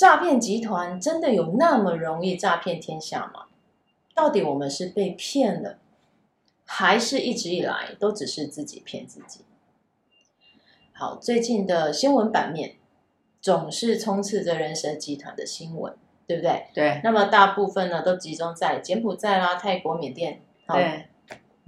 诈骗集团真的有那么容易诈骗天下吗？到底我们是被骗了，还是一直以来都只是自己骗自己？好，最近的新闻版面总是充斥着人蛇集团的新闻，对不对？对。那么大部分呢，都集中在柬埔寨啦、泰国、缅甸。对。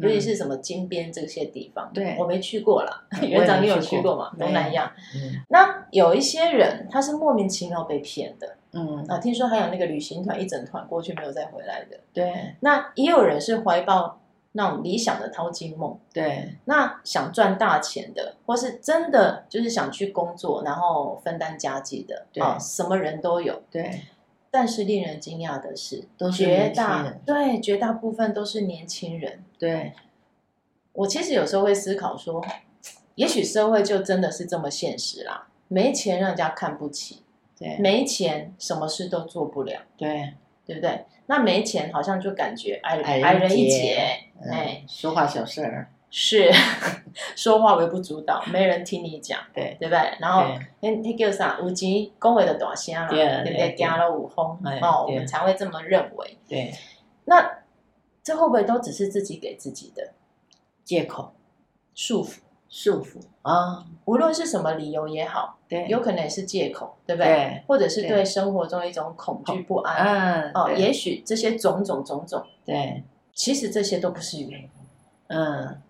尤其是什么金边这些地方，对，我没去过啦。园长，你有去过吗？东南亚。嗯。那有一些人，他是莫名其妙被骗的。嗯。啊，听说还有那个旅行团一整团过去没有再回来的。对。那也有人是怀抱那种理想的淘金梦。对。那想赚大钱的，或是真的就是想去工作，然后分担家计的，对，什么人都有。对。但是令人惊讶的是，绝大对绝大部分都是年轻人。对，我其实有时候会思考说，也许社会就真的是这么现实啦，没钱让人家看不起，对，没钱什么事都做不了，对，对不对？那没钱好像就感觉矮矮矮人一截，哎，说话小事儿。是，说话微不足道，没人听你讲，对对不对？然后那那叫啥？有钱讲话就大声了，对不对？惊了有风哦，我们才会这么认为。对，那这会不会都只是自己给自己的借口、束缚、束缚啊？无论是什么理由也好，对，有可能也是借口，对不对？或者是对生活中一种恐惧不安，嗯，哦，也许这些种种种种，对，其实这些都不是原因，嗯。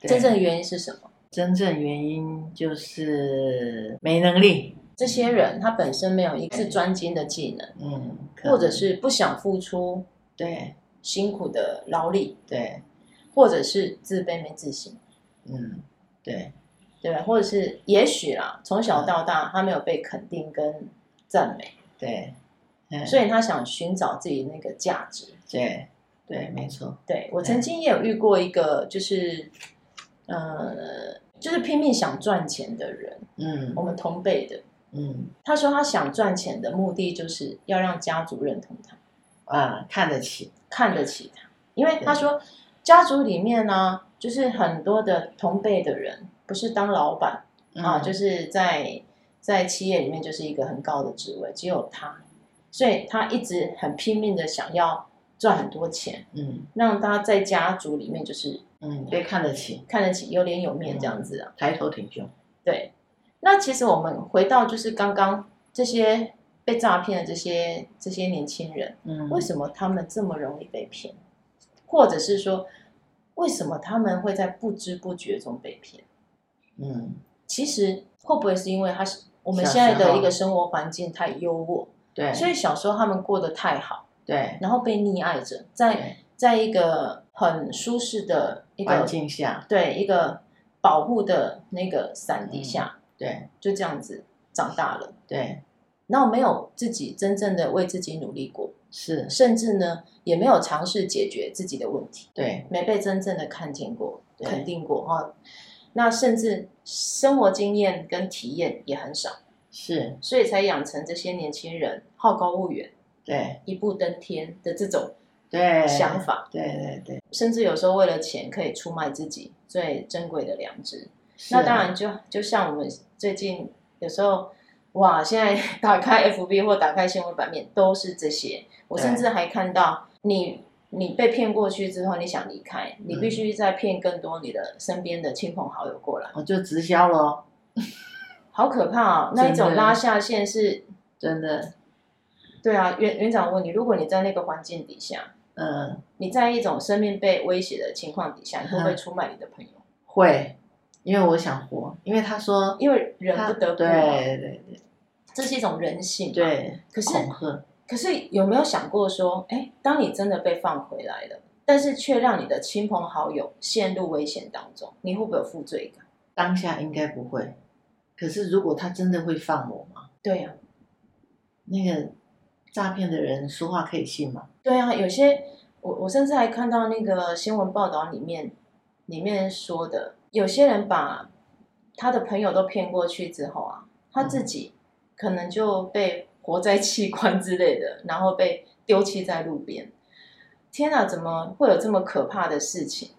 真正的原因是什么？真正原因就是没能力。这些人他本身没有一个是专精的技能，嗯，或者是不想付出，对，辛苦的劳力，对，或者是自卑没自信，嗯，对，对吧？或者是也许啦，从小到大他没有被肯定跟赞美，对，所以他想寻找自己那个价值，对，对，没错。对，我曾经也有遇过一个，就是。呃，就是拼命想赚钱的人，嗯，我们同辈的，嗯，他说他想赚钱的目的就是要让家族认同他，啊，看得起，看得起他，因为他说家族里面呢，就是很多的同辈的人不是当老板啊，就是在在企业里面就是一个很高的职位，只有他，所以他一直很拼命的想要赚很多钱，嗯，让他在家族里面就是。嗯，被看得起，看得起，有脸有面这样子啊，抬头挺胸。对，那其实我们回到就是刚刚这些被诈骗的这些这些年轻人，嗯，为什么他们这么容易被骗？或者是说，为什么他们会在不知不觉中被骗？嗯，其实会不会是因为他是我们现在的一个生活环境太优渥，对，所以小时候他们过得太好，对，然后被溺爱着，在在一个很舒适的一个环境下，对一个保护的那个伞底下，嗯，对，就这样子长大了，对，然后没有自己真正的为自己努力过，是，甚至呢也没有尝试解决自己的问题，对，没被真正的看见过、肯定过哈，那甚至生活经验跟体验也很少，是，所以才养成这些年轻人好高骛远，对，一步登天的这种。对想法，对对对，甚至有时候为了钱可以出卖自己最珍贵的良知。那当然就就像我们最近有时候，哇，现在打开 FB 或打开新闻版面都是这些。我甚至还看到你你被骗过去之后，你想离开，你必须再骗更多你的身边的亲朋好友过来，我就直销了，好可怕啊！那一种拉下线是真的。对啊，园园长问你，如果你在那个环境底下。嗯，你在一种生命被威胁的情况底下，你会不会出卖你的朋友？会，因为我想活。因为他说，因为人不得不。对对对，这是一种人性。对，可是。可是有没有想过说，哎，当你真的被放回来了，但是却让你的亲朋好友陷入危险当中，你会不会有负罪感？当下应该不会。可是如果他真的会放我吗？对呀，那个。诈骗的人说话可以信吗？对啊，有些我我甚至还看到那个新闻报道里面里面说的，有些人把他的朋友都骗过去之后啊，他自己可能就被活在器官之类的，然后被丢弃在路边。天哪，怎么会有这么可怕的事情？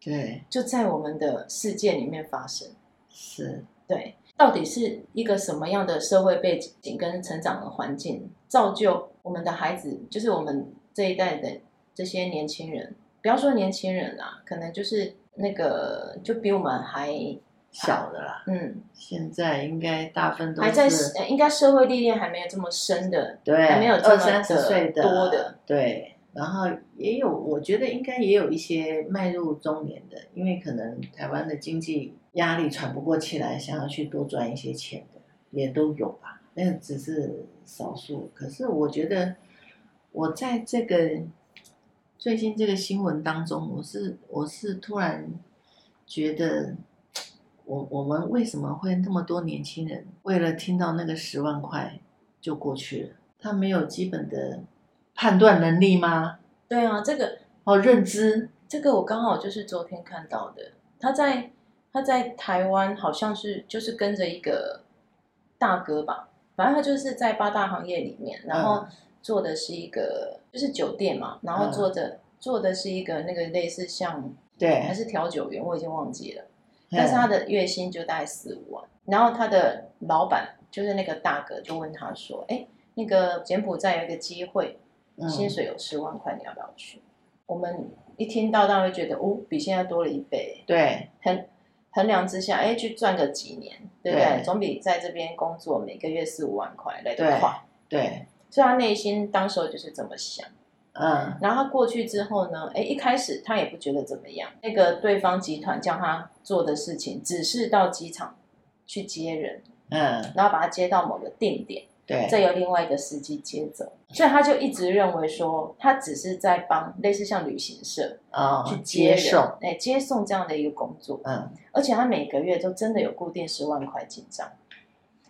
对，就在我们的世界里面发生。是，对，到底是一个什么样的社会背景跟成长的环境，造就我们的孩子，就是我们这一代的这些年轻人，不要说年轻人啦，可能就是那个就比我们还小的啦。嗯，现在应该大部分都还在，应该社会历练还没有这么深的，对，还没有这么二三十岁的多的，对。然后也有，我觉得应该也有一些迈入中年的，因为可能台湾的经济压力喘不过气来，想要去多赚一些钱的，也都有吧。那只是少数。可是我觉得，我在这个最近这个新闻当中，我是我是突然觉得，我我们为什么会那么多年轻人为了听到那个十万块就过去了？他没有基本的。判断能力吗？对啊，这个哦，认知这个我刚好就是昨天看到的。他在他在台湾好像是就是跟着一个大哥吧，反正他就是在八大行业里面，然后做的是一个、嗯、就是酒店嘛，然后做的、嗯、做的是一个那个类似像对还是调酒员，我已经忘记了。但是他的月薪就大概四五万，然后他的老板就是那个大哥就问他说：“哎，那个柬埔寨有一个机会。”薪水有十万块，你要不要去？我们一听到，当然会觉得哦，比现在多了一倍。对，衡衡量之下，哎，去赚个几年，对不对？对，总比在这边工作每个月四五万块来得快。对，对，所以他内心当时候就是这么想。嗯，然后他过去之后呢，哎，一开始他也不觉得怎么样。那个对方集团叫他做的事情，只是到机场去接人，嗯，然后把他接到某个定点。对，再由另外一个司机接走，所以他就一直认为说，他只是在帮类似像旅行社啊、哦、去接，接送，哎，接送这样的一个工作，嗯，而且他每个月都真的有固定十万块进账。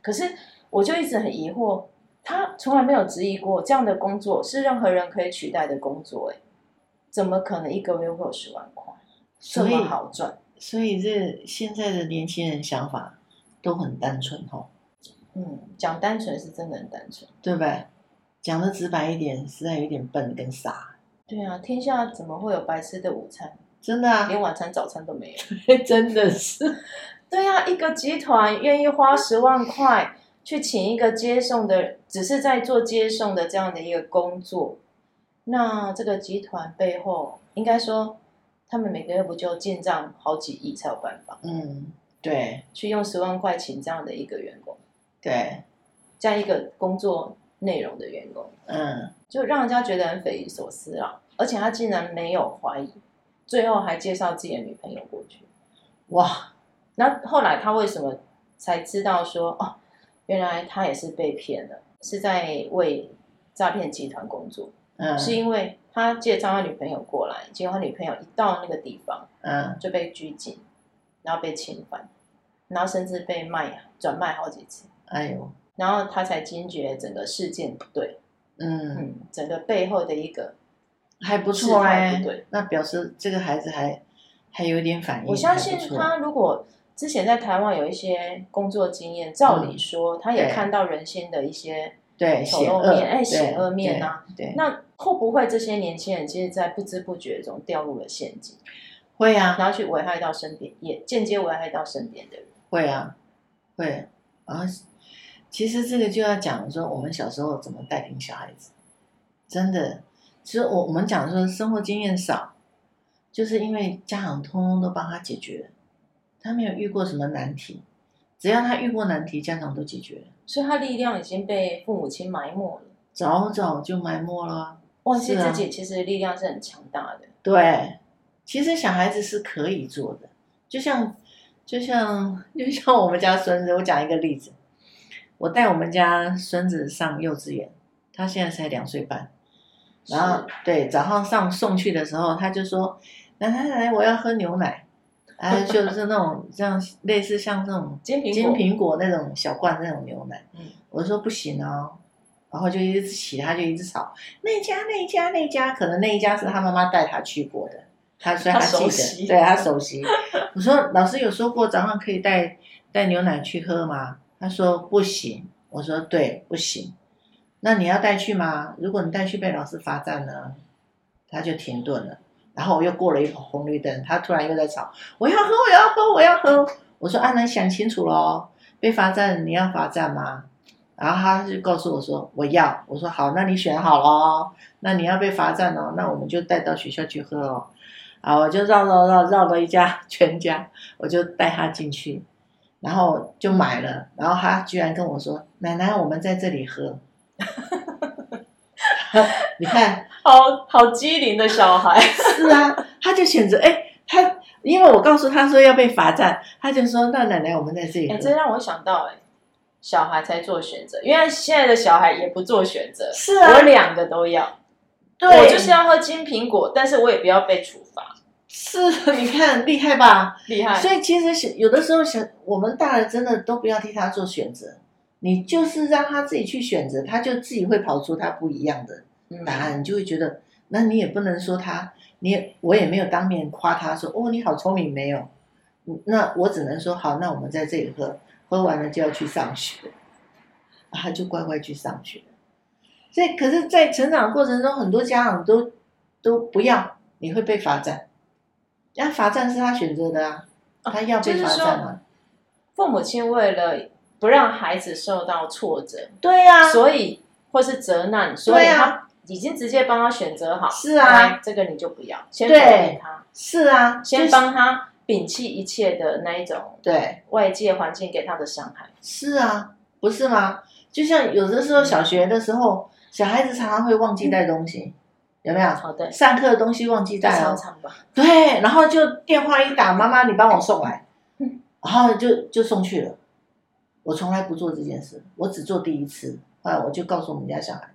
可是我就一直很疑惑，他从来没有质疑过这样的工作是任何人可以取代的工作，哎，怎么可能一个月会有十万块这么好赚？所以这现在的年轻人想法都很单纯哦。嗯，讲单纯是真的很单纯，对不对？讲的直白一点，实在有点笨跟傻。对啊，天下怎么会有白吃的午餐？真的啊，连晚餐、早餐都没有，真的是。对啊，一个集团愿意花十万块去请一个接送的，只是在做接送的这样的一个工作，那这个集团背后，应该说，他们每个月不就进账好几亿才有办法？嗯，对，去用十万块请这样的一个员工。对，这样一个工作内容的员工，嗯，就让人家觉得很匪夷所思啊！而且他竟然没有怀疑，最后还介绍自己的女朋友过去，哇！那后来他为什么才知道说哦，原来他也是被骗了，是在为诈骗集团工作？嗯，是因为他介绍他女朋友过来，结果他女朋友一到那个地方，嗯，就被拘禁，然后被侵犯，然后甚至被卖转卖好几次。哎呦，然后他才惊觉整个事件不对，嗯，嗯，整个背后的一个还不错哎，对，那表示这个孩子还还有点反应。我相信他如果之前在台湾有一些工作经验，照理说、嗯、他也看到人心的一些对丑陋面，哎，险恶面啊，对，那会不会这些年轻人其实，在不知不觉中掉入了陷阱？会啊，然后去危害到身边，也间接危害到身边的人。会啊，会啊。其实这个就要讲说，我们小时候怎么带领小孩子，真的，其实我我们讲说生活经验少，就是因为家长通通都帮他解决，他没有遇过什么难题，只要他遇过难题，家长都解决了，所以他力量已经被父母亲埋没了，早早就埋没了，忘记自己其实力量是很强大的。对，其实小孩子是可以做的，就像就像就像我们家孙子，我讲一个例子。我带我们家孙子上幼稚园，他现在才两岁半，然后对早上上送去的时候，他就说：“来来来，我要喝牛奶。”啊，就是那种这样类似像这种 金苹果那种小罐那种牛奶。嗯，我说不行哦，然后就一直起，他就一直吵那家那家那家，可能那一家是他妈妈带他去过的，他所以他记得，对他熟悉。我说老师有说过早上可以带带牛奶去喝吗？他说不行。我说对，不行。那你要带去吗？如果你带去被老师罚站呢？他就停顿了。然后我又过了一红绿灯，他突然又在吵，我要喝，我要喝，我要喝。我说啊，那想清楚喽，被罚站你要罚站吗？然后他就告诉我说我要。我说好，那你选好了，那你要被罚站哦，那我们就带到学校去喝哦。啊，我就绕绕绕绕了一家全家，我就带他进去，然后就买了。然后他居然跟我说：“奶奶，我们在这里喝。”你看，好好机灵的小孩。是啊，他就选择哎，他因为我告诉他说要被罚站，他就说：“那奶奶，我们在这里喝。”哎，这让我想到哎。小孩才做选择，因为现在的小孩也不做选择。是啊，我两个都要。对，我就是要喝金苹果，但是我也不要被处罚。是，你看厉害吧？厉害。所以其实有的时候想，我们大人真的都不要替他做选择，你就是让他自己去选择，他就自己会跑出他不一样的答案，嗯、你就会觉得，那你也不能说他，你也我也没有当面夸他说，哦，你好聪明，没有。那我只能说，好，那我们在这里喝。喝完了就要去上学，他就乖乖去上学。所以，可是，在成长过程中，很多家长都都不要，你会被罚站。那罚站是他选择的啊，他要被罚站啊。父母亲为了不让孩子受到挫折，对呀，所以或是责难，所以他已经直接帮他选择好。是啊，这个你就不要，先否定他。是啊，先帮他。摒弃一切的那一种，对外界环境给他的伤害，是啊，不是吗？就像有的时候小学的时候，小孩子常常会忘记带东西，有没有？好的，上课的东西忘记带了，对，然后就电话一打，妈妈你帮我送来，然后就就送去了。我从来不做这件事，我只做第一次，后来我就告诉我们家小孩，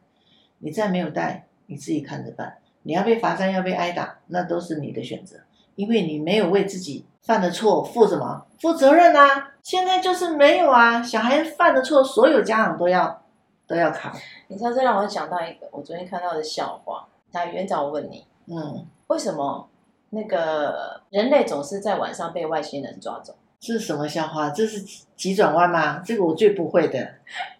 你再没有带，你自己看着办。你要被罚站，要被挨打，那都是你的选择。因为你没有为自己犯的错负什么？负责任啊！现在就是没有啊！小孩犯的错，所有家长都要都要扛。你知道这让我想到一个我昨天看到的笑话。那园长，我问你，嗯，为什么那个人类总是在晚上被外星人抓走？这是什么笑话？这是急转弯吗？这个我最不会的。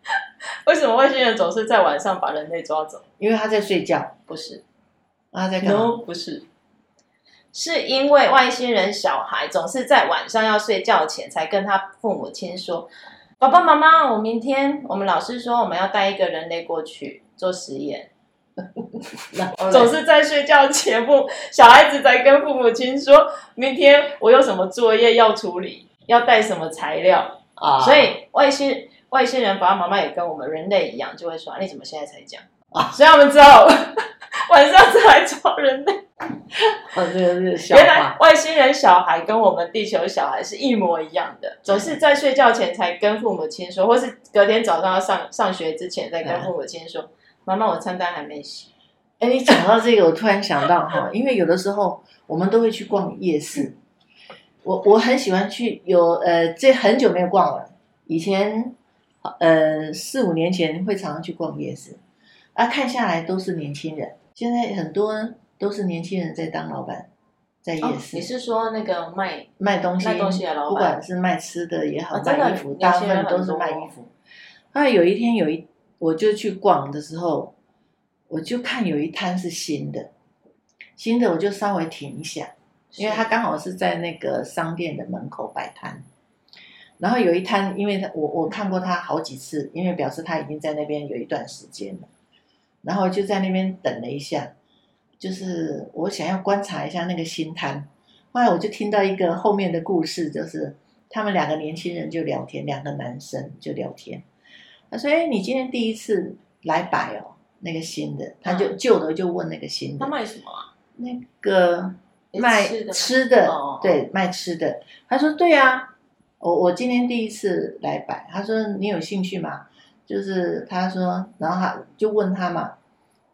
为什么外星人总是在晚上把人类抓走？因为他在睡觉。不是。他在干嘛？No，不是。是因为外星人小孩总是在晚上要睡觉前才跟他父母亲说：“爸爸妈妈，我明天我们老师说我们要带一个人类过去做实验。” 总是在睡觉前，不小孩子在跟父母亲说：“明天我有什么作业要处理，要带什么材料啊？”所以外星外星人爸爸妈妈也跟我们人类一样，就会说：“你怎么现在才讲？”啊，所以我们知道 晚上才来找人类。哦，这个是小原来外星人小孩跟我们地球小孩是一模一样的，总是在睡觉前才跟父母亲说，或是隔天早上要上上学之前再跟父母亲说：“妈妈，我餐单还没洗。”哎，你讲到这个，我突然想到哈，因为有的时候我们都会去逛夜市，我我很喜欢去，有呃，这很久没有逛了，以前呃四五年前会常常去逛夜市，啊，看下来都是年轻人，现在很多。都是年轻人在当老板，在夜市。哦、你是说那个卖卖东西、卖东西的老板，不管是卖吃的也好，哦、卖衣服，大部分都是卖衣服。后来有一天有一，我就去逛的时候，我就看有一摊是新的，新的我就稍微停一下，因为他刚好是在那个商店的门口摆摊。然后有一摊，因为他我我看过他好几次，因为表示他已经在那边有一段时间了，然后就在那边等了一下。就是我想要观察一下那个新摊，后来我就听到一个后面的故事，就是他们两个年轻人就聊天，两个男生就聊天。他说：“哎，你今天第一次来摆哦，那个新的。”他就旧的就问那个新的，他卖什么啊？那个卖吃的，对，卖吃的。他说：“对啊，我我今天第一次来摆。”他说：“你有兴趣吗？”就是他说，然后他就问他嘛，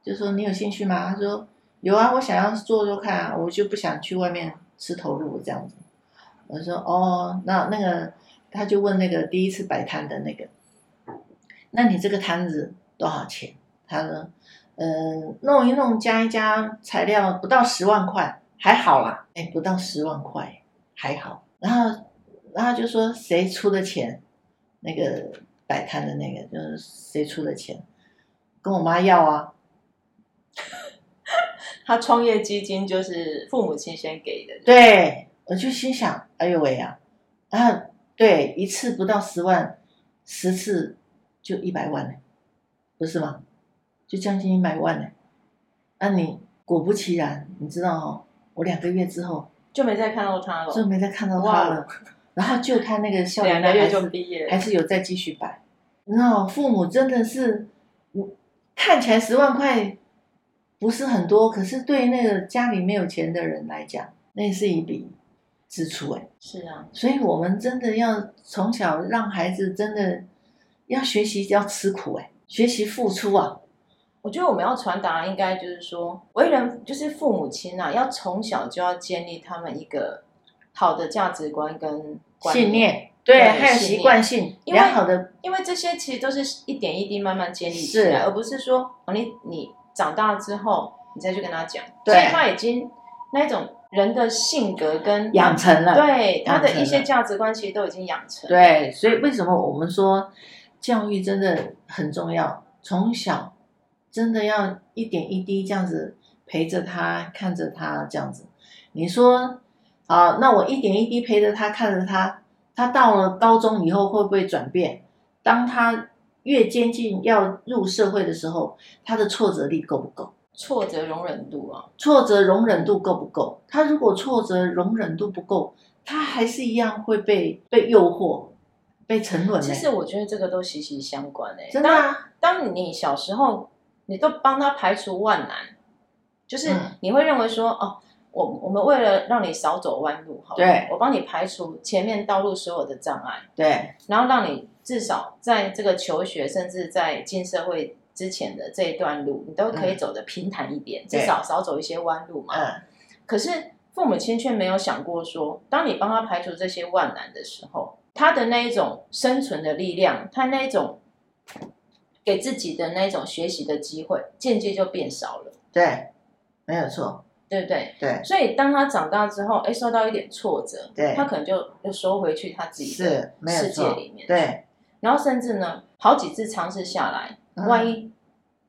就说：“你有兴趣吗？”他说。有啊，我想要做做看啊，我就不想去外面吃投入这样子。我说哦，那那个他就问那个第一次摆摊的那个，那你这个摊子多少钱？他说，嗯、呃，弄一弄加一加材料不到十万块，还好啦，哎，不到十万块还好。然后，然后就说谁出的钱？那个摆摊的那个就是谁出的钱？跟我妈要啊。他创业基金就是父母亲先给的。对，我就心想，哎呦喂呀，啊，对，一次不到十万，十次就一百万呢，不是吗？就将近一百万呢。啊，你果不其然，你知道哦，我两个月之后就没再看到他了，就没再看到他了。然后就他那个校园的孩子，还是有再继续摆。然后父母真的是，看起来十万块不是很多，可是对那个家里没有钱的人来讲，那是一笔支出哎。是啊，所以我们真的要从小让孩子真的要学习要吃苦哎，学习付出啊。我觉得我们要传达应该就是说，为人就是父母亲啊，要从小就要建立他们一个好的价值观跟信念，对，还有习惯性良好的，因为这些其实都是一点一滴慢慢建立起来，而不是说你你长大了之后你再去跟他讲，对，所以他已经那种人的性格跟养成了，对他的一些价值观其实都已经养成了，对，所以为什么我们说教育真的很重要，从小。真的要一点一滴这样子陪着他，看着他这样子。你说，啊，那我一点一滴陪着他，看着他，他到了高中以后会不会转变？当他越接近要入社会的时候，他的挫折力够不够？挫折容忍度啊，挫折容忍度够不够？他如果挫折容忍度不够，他还是一样会被被诱惑，被沉沦。其实我觉得这个都息息相关诶。真的啊，当，当你小时候。你都帮他排除万难，就是你会认为说，嗯、哦，我我们为了让你少走弯路，好，对，我帮你排除前面道路所有的障碍，对，然后让你至少在这个求学，甚至在进社会之前的这一段路，你都可以走得平坦一点，嗯、至少少走一些弯路嘛。嗯。可是父母亲却没有想过说，当你帮他排除这些万难的时候，他的那一种生存的力量，他那一种。给自己的那一种学习的机会，间接就变少了。对，没有错，对不对？对。所以当他长大之后，哎，受到一点挫折，对，他可能就又收回去他自己的世界里面。对。然后甚至呢，好几次尝试下来，嗯、万一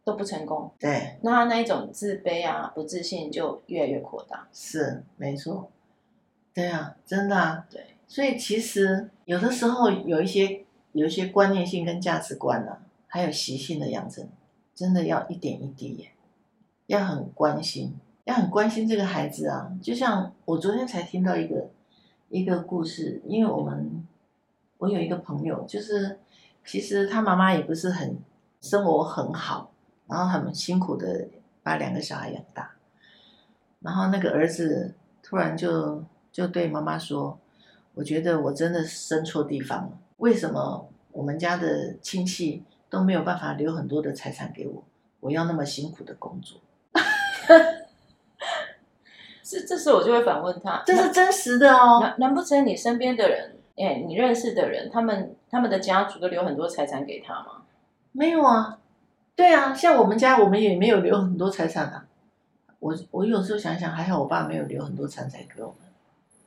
都不成功，对，那他那一种自卑啊、不自信就越来越扩大。是，没错。对啊，真的啊。对。所以其实有的时候有一些有一些观念性跟价值观呢、啊。还有习性的养成，真的要一点一滴耶，要很关心，要很关心这个孩子啊。就像我昨天才听到一个一个故事，因为我们我有一个朋友，就是其实他妈妈也不是很生活很好，然后很辛苦的把两个小孩养大，然后那个儿子突然就就对妈妈说：“我觉得我真的生错地方了，为什么我们家的亲戚？”都没有办法留很多的财产给我，我要那么辛苦的工作，这这时候我就会反问他，这是真实的哦。难难不成你身边的人，哎，你认识的人，他们他们的家族都留很多财产给他吗？没有啊，对啊，像我们家，我们也没有留很多财产啊。我我有时候想想，还好我爸没有留很多财产给我们，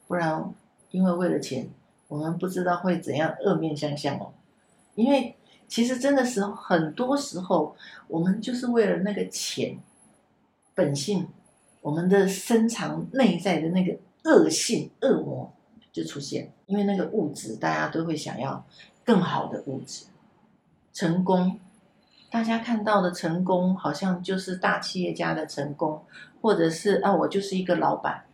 不然因为为了钱，我们不知道会怎样恶面相向哦，因为。其实真的是很多时候，我们就是为了那个钱，本性，我们的深藏内在的那个恶性恶魔就出现。因为那个物质，大家都会想要更好的物质，成功，大家看到的成功好像就是大企业家的成功，或者是啊，我就是一个老板。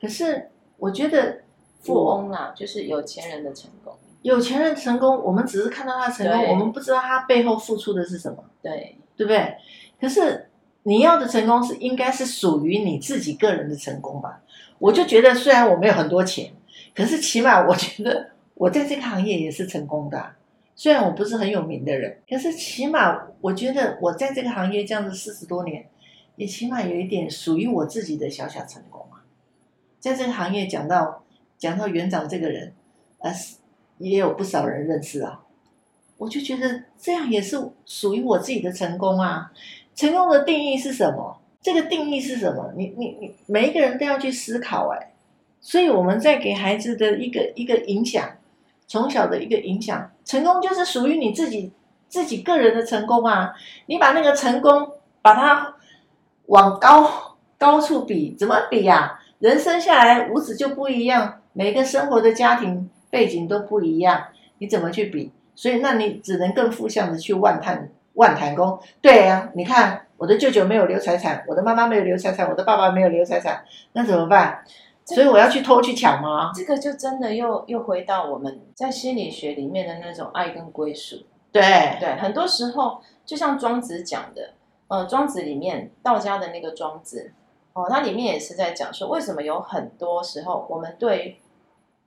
可是我觉得富翁啦，就是有钱人的成功。有钱人成功，我们只是看到他成功，我们不知道他背后付出的是什么，对，对不对？可是你要的成功是应该是属于你自己个人的成功吧？我就觉得，虽然我没有很多钱，可是起码我觉得我在这个行业也是成功的。虽然我不是很有名的人，可是起码我觉得我在这个行业这样子四十多年，也起码有一点属于我自己的小小成功啊。在这个行业讲到讲到园长这个人，呃。也有不少人认识啊，我就觉得这样也是属于我自己的成功啊。成功的定义是什么？这个定义是什么？你你你，每一个人都要去思考哎。所以我们在给孩子的一个一个影响，从小的一个影响，成功就是属于你自己自己个人的成功啊！你把那个成功把它往高高处比，怎么比呀、人生下来五指就不一样，每个生活的家庭背景都不一样，你怎么去比？所以那你只能更负向的去万叹万谈功。对呀、啊，你看。我的舅舅没有留财产，我的妈妈没有留财产，我的爸爸没有留财产，那怎么办？所以我要去偷去抢吗？这个就真的又又回到我们在心理学里面的那种爱跟归属。对对，很多时候就像庄子讲的，呃，庄子里面道家的那个庄子，哦，它里面也是在讲说，为什么有很多时候我们对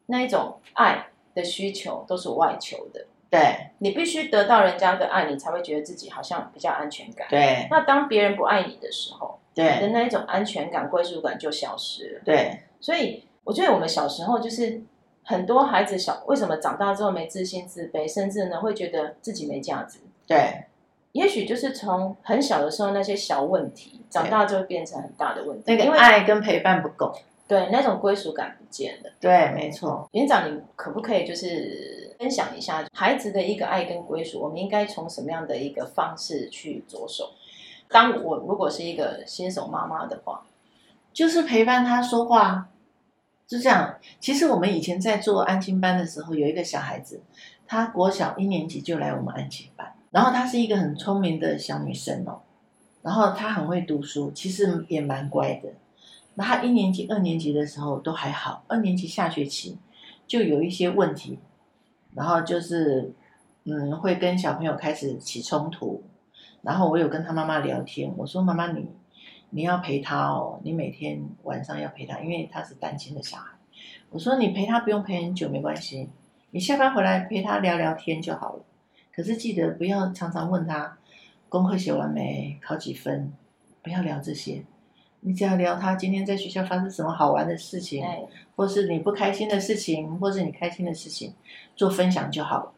那一种爱的需求都是外求的。对，你必须得到人家的爱，你才会觉得自己好像比较安全感。对，那当别人不爱你的时候，对，你的那一种安全感、归属感就消失了。对，所以我觉得我们小时候就是很多孩子小为什么长大之后没自信、自卑，甚至呢会觉得自己没价值。对，也许就是从很小的时候那些小问题，长大就会变成很大的问题。那个爱跟陪伴不够，对，那种归属感不见了。对，没错。园长，你可不可以就是？分享一下孩子的一个爱跟归属，我们应该从什么样的一个方式去着手？当我如果是一个新手妈妈的话，就是陪伴他说话，就这样。其实我们以前在做安亲班的时候，有一个小孩子，他国小一年级就来我们安亲班，然后她是一个很聪明的小女生哦，然后她很会读书，其实也蛮乖的。那她一年级、二年级的时候都还好，二年级下学期就有一些问题。然后就是，嗯，会跟小朋友开始起冲突。然后我有跟他妈妈聊天，我说：“妈妈，你你要陪他哦，你每天晚上要陪他，因为他是单亲的小孩。我说你陪他不用陪很久，没关系，你下班回来陪他聊聊天就好了。可是记得不要常常问他功课写完没，考几分，不要聊这些。”你只要聊他今天在学校发生什么好玩的事情，或是你不开心的事情，或是你开心的事情，做分享就好了。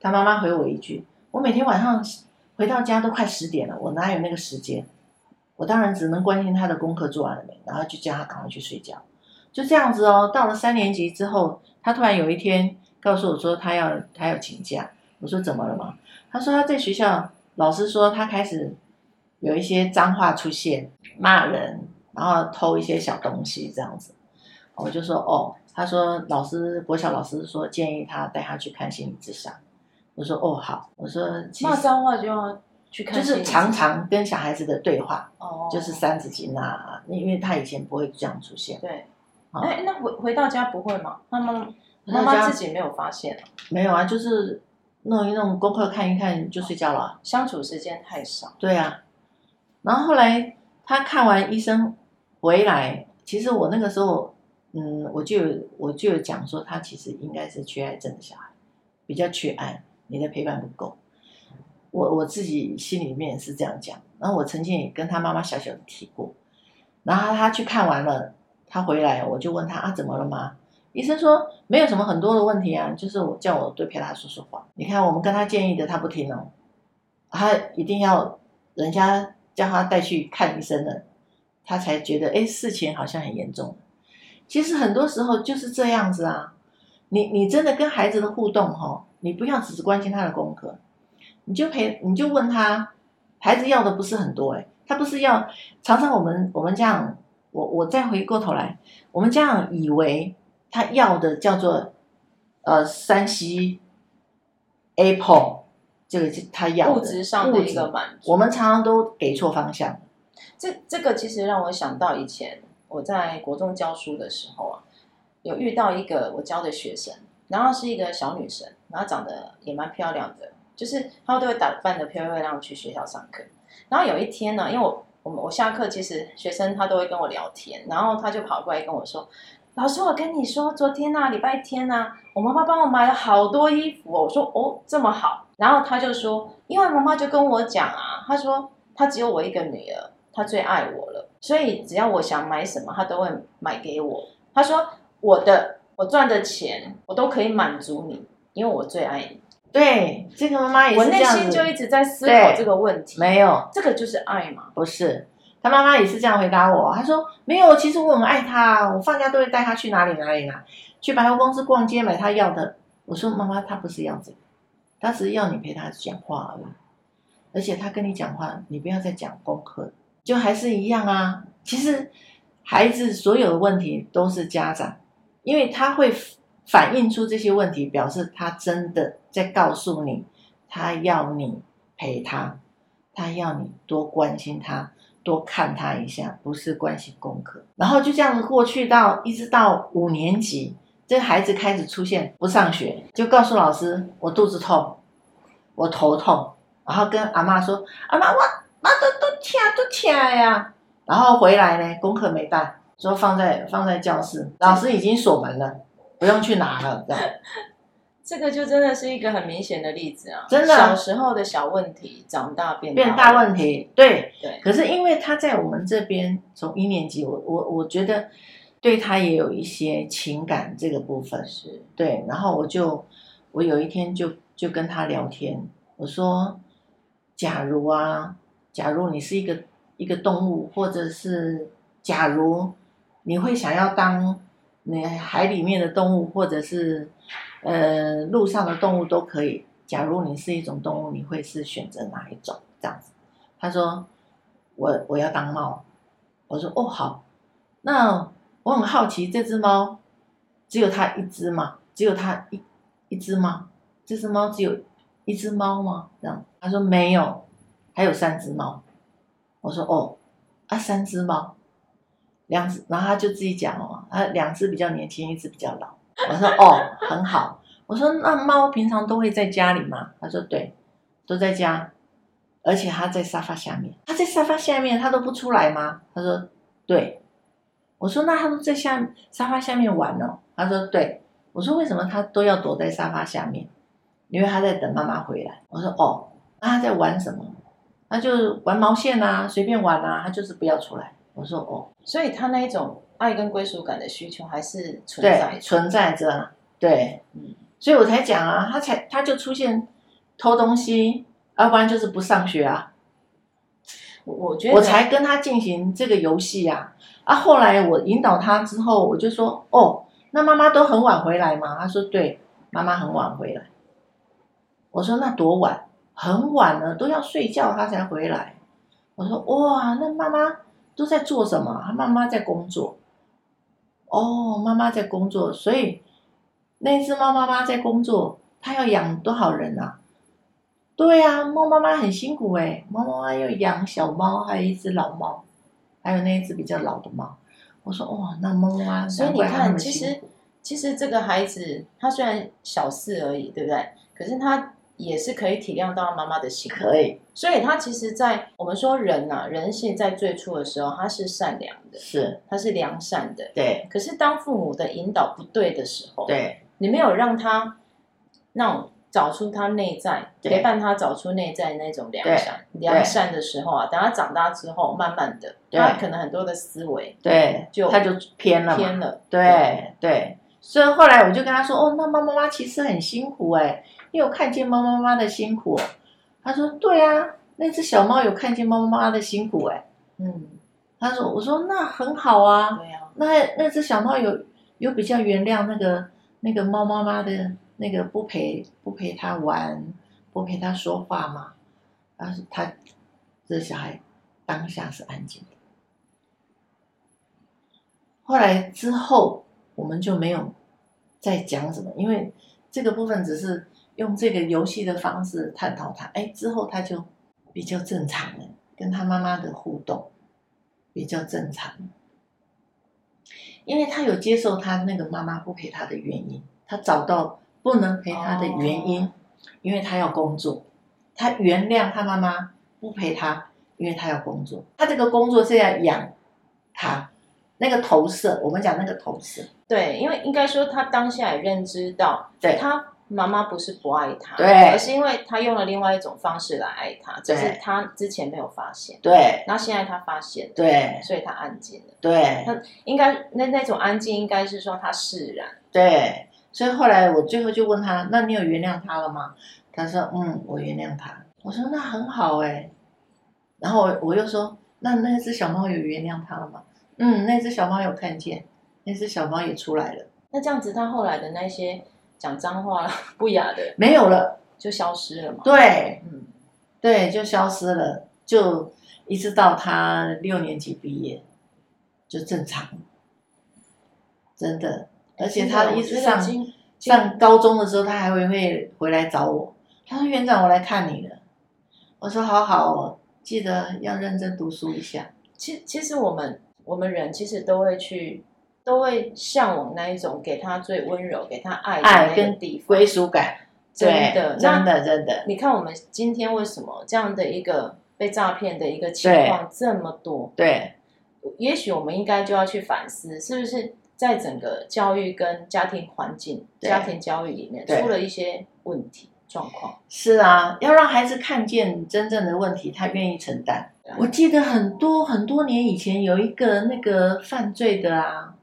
他妈妈回我一句：“我每天晚上回到家都快十点了，我哪有那个时间？我当然只能关心他的功课做完了没，然后就叫他赶快去睡觉。”就这样子哦。到了三年级之后，他突然有一天告诉我说他要他要请假。我说怎么了嘛？他说他在学校老师说他开始。有一些脏话出现，骂人，然后偷一些小东西这样子，我就说哦，他说老师国小老师说建议他带他去看心理咨商，我说哦好，我说骂脏话就要去看，就是常常跟小孩子的对话，哦，就是三字经啊，因为他以前不会这样出现，对，哎，那回回到家不会吗？妈妈妈妈自己没有发现啊？没有啊，就是弄一弄功课看一看就睡觉了，相处时间太少，对啊。然后后来他看完医生回来，其实我那个时候，嗯，我就我就讲说，他其实应该是缺爱症的小孩，比较缺爱，你的陪伴不够。我我自己心里面是这样讲。然后我曾经也跟他妈妈小小的提过。然后他去看完了，他回来我就问他啊，怎么了吗？医生说没有什么很多的问题啊，就是我叫我多陪他说说话。你看我们跟他建议的他不听哦，他一定要人家。叫他带去看医生了，他才觉得哎，事情好像很严重。其实很多时候就是这样子啊，你你真的跟孩子的互动哈，你不要只是关心他的功课，你就陪你就问他，孩子要的不是很多哎，他不是要常常我们我们这样，我我再回过头来，我们这样以为他要的叫做呃三 C Apple。这个是他要物质上的一个满足，我们常常都给错方向。这这个其实让我想到以前我在国中教书的时候啊，有遇到一个我教的学生，然后是一个小女生，然后长得也蛮漂亮的，就是她都会打扮的漂漂亮亮去学校上课。然后有一天呢，因为我我我下课，其实学生他都会跟我聊天，然后他就跑过来跟我说。老师，我跟你说，昨天呐、啊，礼拜天呐、啊，我妈妈帮我买了好多衣服哦。我说哦，这么好。然后他就说，因为妈妈就跟我讲啊，他说他只有我一个女儿，他最爱我了，所以只要我想买什么，他都会买给我。他说我的我赚的钱，我都可以满足你，因为我最爱你。对，这个妈妈也是这样，我内心就一直在思考这个问题。没有，这个就是爱嘛？不是，他妈妈也是这样回答我。他说没有，其实我很爱他，我放假都会带他去哪里哪里哪，去百货公司逛街买他要的。我说妈妈，他不是要这个，他只是要你陪他讲话而已。而且他跟你讲话，你不要再讲功课，就还是一样啊。其实孩子所有的问题都是家长，因为他会。反映出这些问题，表示他真的在告诉你，他要你陪他，他要你多关心他，多看他一下，不是关心功课。然后就这样子过去到一直到五年级，这个孩子开始出现不上学，就告诉老师我肚子痛，我头痛，然后跟阿妈说，阿妈我妈都都疼都疼呀，然后回来呢功课没带，说放在放在教室，老师已经锁门了。不用去拿了，这样。这个就真的是一个很明显的例子啊！真的，小时候的小问题，长大变大变大问题。对对。可是因为他在我们这边从一年级，我我我觉得对他也有一些情感这个部分是对。然后我就我有一天就就跟他聊天，我说：假如啊，假如你是一个一个动物，或者是假如你会想要当。那海里面的动物，或者是呃路上的动物都可以。假如你是一种动物，你会是选择哪一种？这样子，他说我我要当猫。我说哦好，那我很好奇，这只猫只有它一只吗？只有它一一只吗？这只猫只有一只猫吗？这样，他说没有，还有三只猫。我说哦啊，三只猫。两只，然后他就自己讲哦，啊，两只比较年轻，一只比较老。我说哦，很好。我说那猫平常都会在家里吗？他说对，都在家，而且它在沙发下面。它在沙发下面，它都不出来吗？他说对。我说那他都在下沙发下面玩哦。他说对。我说为什么他都要躲在沙发下面？因为他在等妈妈回来。我说哦，那他在玩什么？他就玩毛线啊，随便玩啊，他就是不要出来。我说哦，所以他那一种爱跟归属感的需求还是存在对存在着，对，嗯，所以我才讲啊，他才他就出现偷东西，要不然就是不上学啊。我才跟他进行这个游戏啊，啊，后来我引导他之后，我就说哦，那妈妈都很晚回来吗？他说对，妈妈很晚回来。我说那多晚？很晚了，都要睡觉他才回来。我说哇，那妈妈。都在做什么？他妈妈在工作。哦，妈妈在工作，所以那只猫妈妈在工作，它要养多少人啊？对呀、啊，猫妈妈很辛苦哎，猫妈妈要养小猫，还有一只老猫，还有那一只比较老的猫。我说哦，那猫妈妈，所以你看，其实其实这个孩子他虽然小四而已，对不对？可是他。也是可以体谅到妈妈的心，可以。所以他其实，在我们说人呐，人性在最初的时候，他是善良的，是，他是良善的，对。可是当父母的引导不对的时候，对，你没有让他那种找出他内在，陪伴他找出内在那种良善，良善的时候啊，等他长大之后，慢慢的，他可能很多的思维，对，就他就偏了，偏了，对对。所以后来我就跟他说，哦，那猫妈妈其实很辛苦哎。你有看见猫妈妈的辛苦？他说：“对啊，那只小猫有看见猫妈妈的辛苦哎。”嗯，他说：“我说那很好啊。对啊，那那只小猫有有比较原谅那个那个猫妈妈的那个不陪不陪他玩，不陪他说话吗？”他说：“他这小孩当下是安静的。后来之后我们就没有再讲什么，因为这个部分只是。”用这个游戏的方式探讨他，哎，之后他就比较正常了，跟他妈妈的互动比较正常，因为他有接受他那个妈妈不陪他的原因，他找到不能陪他的原因，因为他要工作，他原谅他妈妈不陪他，因为他要工作，他这个工作是要养他，那个投射，我们讲那个投射，对，因为应该说他当下也认知到，对。他。妈妈不是不爱他，对，而是因为他用了另外一种方式来爱他，只是他之前没有发现，对，然后现在他发现，对，所以他安静了，对，他应该那那种安静应该是说他释然，对，所以后来我最后就问他，那你有原谅他了吗？他说嗯，我原谅他。我说那很好哎。然后我我又说，那那只小猫有原谅他了吗？嗯，那只小猫有看见，那只小猫也出来了。那这样子，他后来的那些讲脏话不雅的没有了，就消失了嘛？对，嗯，对，就消失了，就一直到他六年级毕业，就正常，真的。而且他一直上上高中的时候，他还会会回来找我。他说：“园长，我来看你了。”我说：“好好哦，记得要认真读书一下。”其其实我们我们人其实都会去，都会向往那一种给他最温柔、给他爱爱跟归属感。真的，真的，真的。你看我们今天为什么这样的一个被诈骗的一个情况这么多？对，也许我们应该就要去反思，是不是？在整个教育跟家庭环境、家庭教育里面出了一些问题状况。是啊，要让孩子看见真正的问题，他愿意承担。我记得很多很多年以前有一个那个犯罪的啊，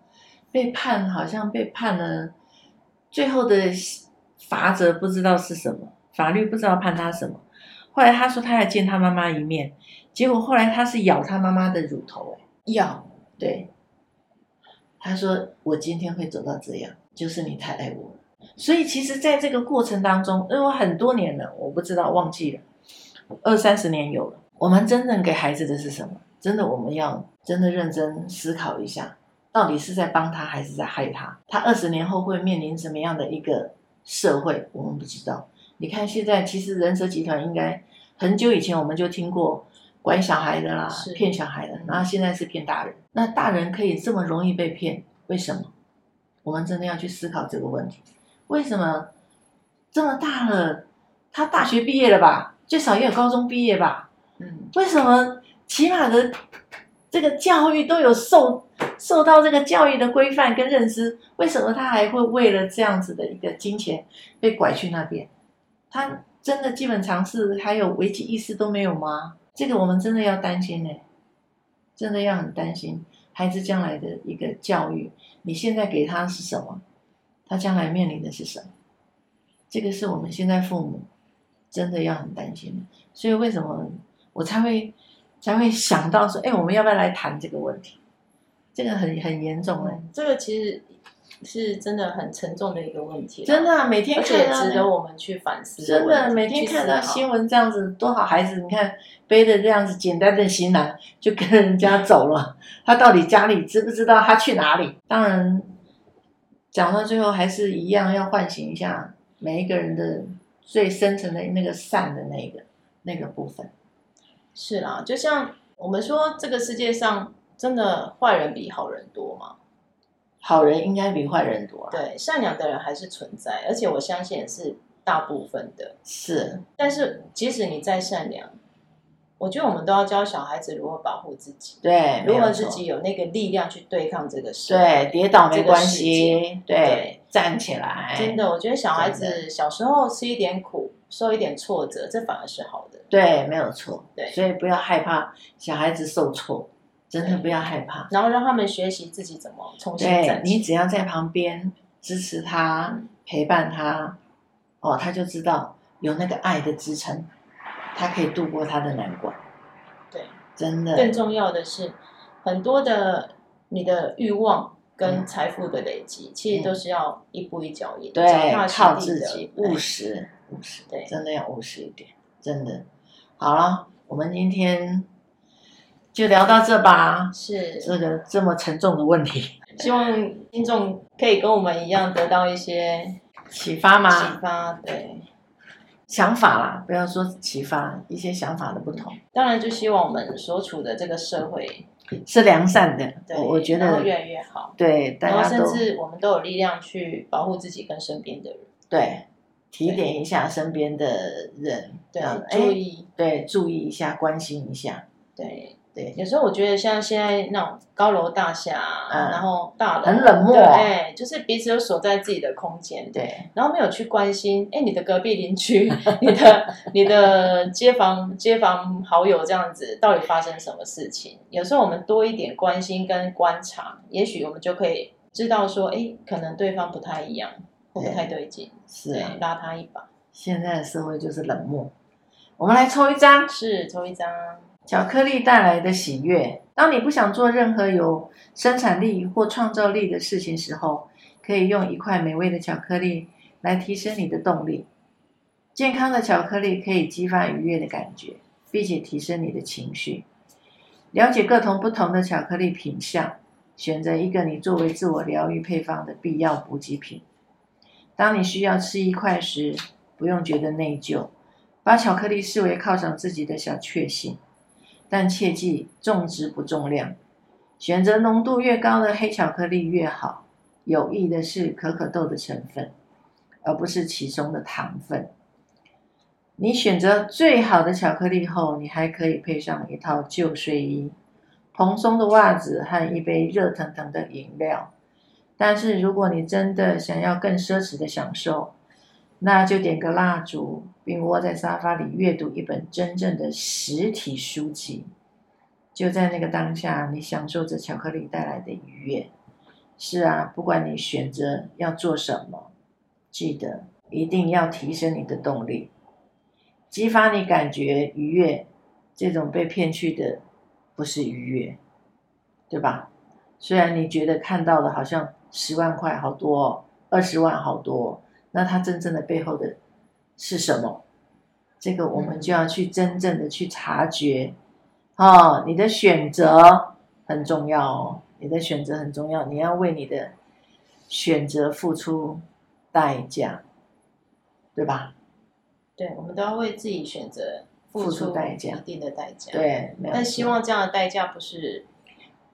被判好像被判了，最后的罚则不知道是什么，法律不知道判他什么。后来他说他要见他妈妈一面，结果后来他是咬他妈妈的乳头，咬，对。他说：“我今天会走到这样，就是你太爱我了。所以其实，在这个过程当中，因为我很多年了，我不知道忘记了，二三十年有了。我们真正给孩子的是什么？真的，我们要真的认真思考一下，到底是在帮他，还是在害他？他二十年后会面临什么样的一个社会？我们不知道。你看，现在其实人蛇集团应该很久以前我们就听过。”拐小孩的啦，骗小孩的，然后现在是骗大人。那大人可以这么容易被骗，为什么？我们真的要去思考这个问题。为什么这么大了，他大学毕业了吧？最少也有高中毕业吧？嗯，为什么起码的这个教育都有受受到这个教育的规范跟认知？为什么他还会为了这样子的一个金钱被拐去那边？他真的基本常识还有危机意识都没有吗？这个我们真的要担心呢，真的要很担心孩子将来的一个教育。你现在给他是什么？他将来面临的是什么？这个是我们现在父母真的要很担心的。所以为什么我才会才会想到说，哎，我们要不要来谈这个问题？这个很很严重哎，这个其实。是真的很沉重的一个问题，真的、啊、每天看到，值得我们去反思。真的每天看到新闻这样子，多少孩子你看背着这样子简单的行囊就跟人家走了，他到底家里知不知道他去哪里？当然，讲到最后还是一样，要唤醒一下每一个人的最深层的那个善的那个那个部分。是啦，就像我们说，这个世界上真的坏人比好人多吗？好人应该比坏人多啊，对，善良的人还是存在，而且我相信也是大部分的。是，但是即使你再善良，我觉得我们都要教小孩子如何保护自己，对，如何自己有那个力量去对抗这个事。对，跌倒没关系，对，对，站起来。真的，我觉得小孩子小时候吃一点苦，受一点挫折，这反而是好的。对，没有错。对，所以不要害怕小孩子受挫。真的不要害怕，然后让他们学习自己怎么重新站起来。对，你只要在旁边支持他、嗯、陪伴他，哦，他就知道有那个爱的支撑，他可以度过他的难关。对，真的。更重要的是，很多的你的欲望跟财富的累积，嗯、其实都是要一步一脚印，对，靠自己，务实，务实，对，真的要务实一点，真的。好了，我们今天。就聊到这吧，是这个这么沉重的问题，希望听众可以跟我们一样得到一些启发吗？启发，对，想法啦，不要说启发，一些想法的不同。当然，就希望我们所处的这个社会是良善的，对，我觉得越来越好。对，大家然后甚至我们都有力量去保护自己跟身边的人。对，提点一下身边的人，对，注意，对，注意一下，关心一下，对。对，有时候我觉得像现在那种高楼大厦，嗯、然后大楼很冷漠，对，就是彼此都锁在自己的空间，对，然后没有去关心，哎，你的隔壁邻居，你的你的街坊街坊好友这样子，到底发生什么事情？有时候我们多一点关心跟观察，也许我们就可以知道说，哎，可能对方不太一样，或不太对劲，是对，拉他一把。现在的社会就是冷漠。我们来抽一张，是抽一张。巧克力带来的喜悦。当你不想做任何有生产力或创造力的事情时候，可以用一块美味的巧克力来提升你的动力。健康的巧克力可以激发愉悦的感觉，并且提升你的情绪。了解各种不同的巧克力品相，选择一个你作为自我疗愈配方的必要补给品。当你需要吃一块时，不用觉得内疚。把巧克力视为犒赏自己的小确幸，但切记重质不重量，选择浓度越高的黑巧克力越好。有益的是可可豆的成分，而不是其中的糖分。你选择最好的巧克力后，你还可以配上一套旧睡衣、蓬松的袜子和一杯热腾腾的饮料。但是如果你真的想要更奢侈的享受，那就点个蜡烛，并窝在沙发里阅读一本真正的实体书籍。就在那个当下，你享受着巧克力带来的愉悦。是啊，不管你选择要做什么，记得一定要提升你的动力，激发你感觉愉悦。这种被骗去的不是愉悦，对吧？虽然你觉得看到的好像十万块好多，二十万好多。那它真正的背后的是什么？这个我们就要去真正的去察觉。哦，你的选择很重要哦，你的选择很重要，你要为你的选择付出代价，对吧？对，我们都要为自己选择付出代价，一定的代价。对，但希望这样的代价不是。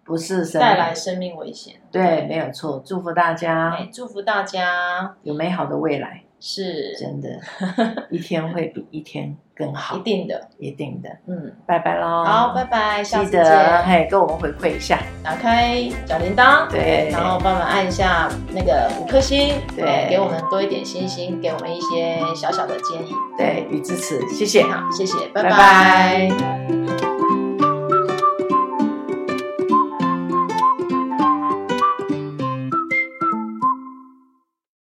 不是带来生命危险，对，没有错。祝福大家，祝福大家。有美好的未来，是。真的，一天会比一天更好，一定的，一定的。嗯，拜拜喽，好，拜拜，记得嘿，跟我们回馈一下，打开小铃铛，对，然后帮忙按一下那个五颗星，对，给我们多一点星星，给我们一些小小的建议，对与支持，谢谢，好，谢谢，拜拜。